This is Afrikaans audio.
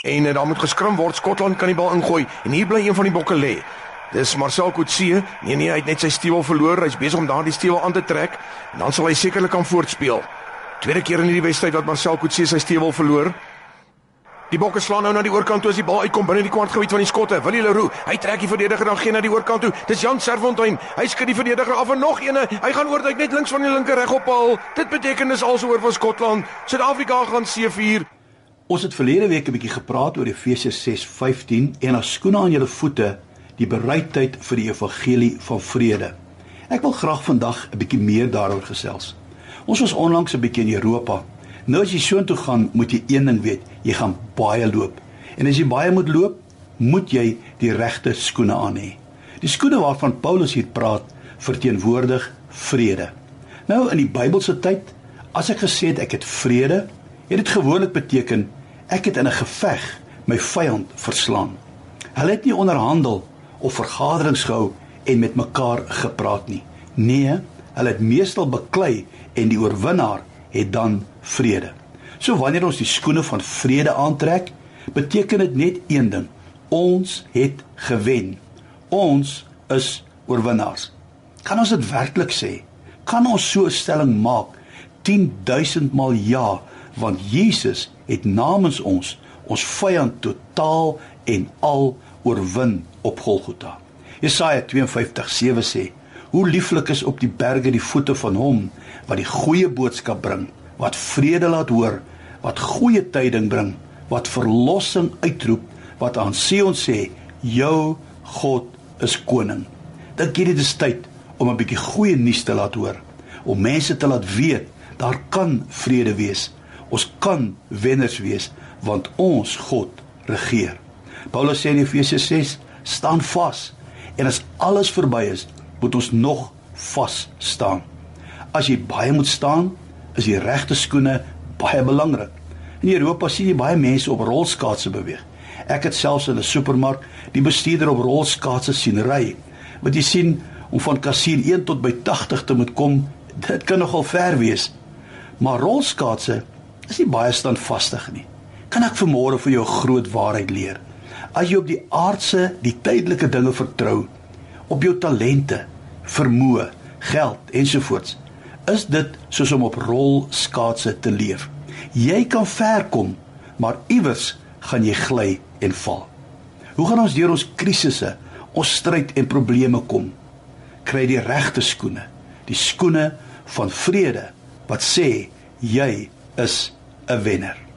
En uh, daar moet geskrim word. Skotland kan die bal ingooi en hier bly een van die bokke lê. Dis Marcel Coetzee. Nee nee, hy het net sy stewel verloor. Hy's besig om daardie stewel aan te trek en dan sal hy sekerlik kan voortspeel. Tweede keer in hierdie wedstryd wat Marcel Coetzee sy stewel verloor. Die bokke slaan nou na die oorkant toe as die bal uitkom binne die kwartgebied van die skotte. Willie Leroux, hy trek die verdediger dan geen na die oorkant toe. Dis Jan Serfontein. Hy skud die verdediger af en nog eene. Hy gaan oor dit net links van die linker reg op paal. Dit beteken dis alsoor van Skotland. Suid-Afrika gaan C4. Ons het verlede week 'n bietjie gepraat oor Efesiërs 6:15 en as skoene aan julle voete die bereidheid vir die evangelie van vrede. Ek wil graag vandag 'n bietjie meer daaroor gesels. Ons was onlangs 'n bietjie in Europa Nou as jy soontoe gaan, moet jy een ding weet, jy gaan baie loop. En as jy baie moet loop, moet jy die regte skoene aan hê. Die skoene waarvan Paulus hier praat, verteenwoordig vrede. Nou in die Bybelse tyd, as ek gesê het ek het vrede, het dit gewoonlik beteken ek het in 'n geveg my vyand verslaan. Hulle het nie onderhandel of vergaderings gehou en met mekaar gepraat nie. Nee, hulle het meestal beklei en die oorwinnaar het dan vrede. So wanneer ons die skoene van vrede aantrek, beteken dit net een ding. Ons het gewen. Ons is oorwinnaars. Kan ons dit werklik sê? Kan ons so 'n stelling maak? 10000 maal ja, want Jesus het namens ons ons vyand totaal en al oorwin op Golgotha. Jesaja 52:7 sê: Hoe lieflik is op die berge die voete van hom wat die goeie boodskap bring wat vrede laat hoor, wat goeie tyding bring, wat verlossing uitroep, wat aan Sion sê, jou God is koning. Dink dit is tyd om 'n bietjie goeie nuus te laat hoor, om mense te laat weet daar kan vrede wees. Ons kan wenners wees want ons God regeer. Paulus sê in Efesiërs 6, staan vas en as alles verby is, moet ons nog vas staan. As jy baie moet staan, is die regte skoene baie belangrik. In Europa sien jy baie mense op rolskaatse beweeg. Ek het selfs in 'n supermark die bestuurder op rolskaatse sien ry. Wat jy sien om van kassier 1 tot by 80 te moet kom, dit kan nogal ver wees. Maar rolskaatse is nie baie standvastig nie. Kan ek vanmôre vir jou 'n groot waarheid leer? As jy op die aardse, die tydelike dinge vertrou, op jou talente, vermoë, geld ensovoorts, is dit soos om op rolskaatse te leef. Jy kan ver kom, maar iewers gaan jy gly en val. Hoe gaan ons deur ons krisisse, ons stryd en probleme kom? Kry die regte skoene, die skoene van vrede wat sê jy is 'n wenner.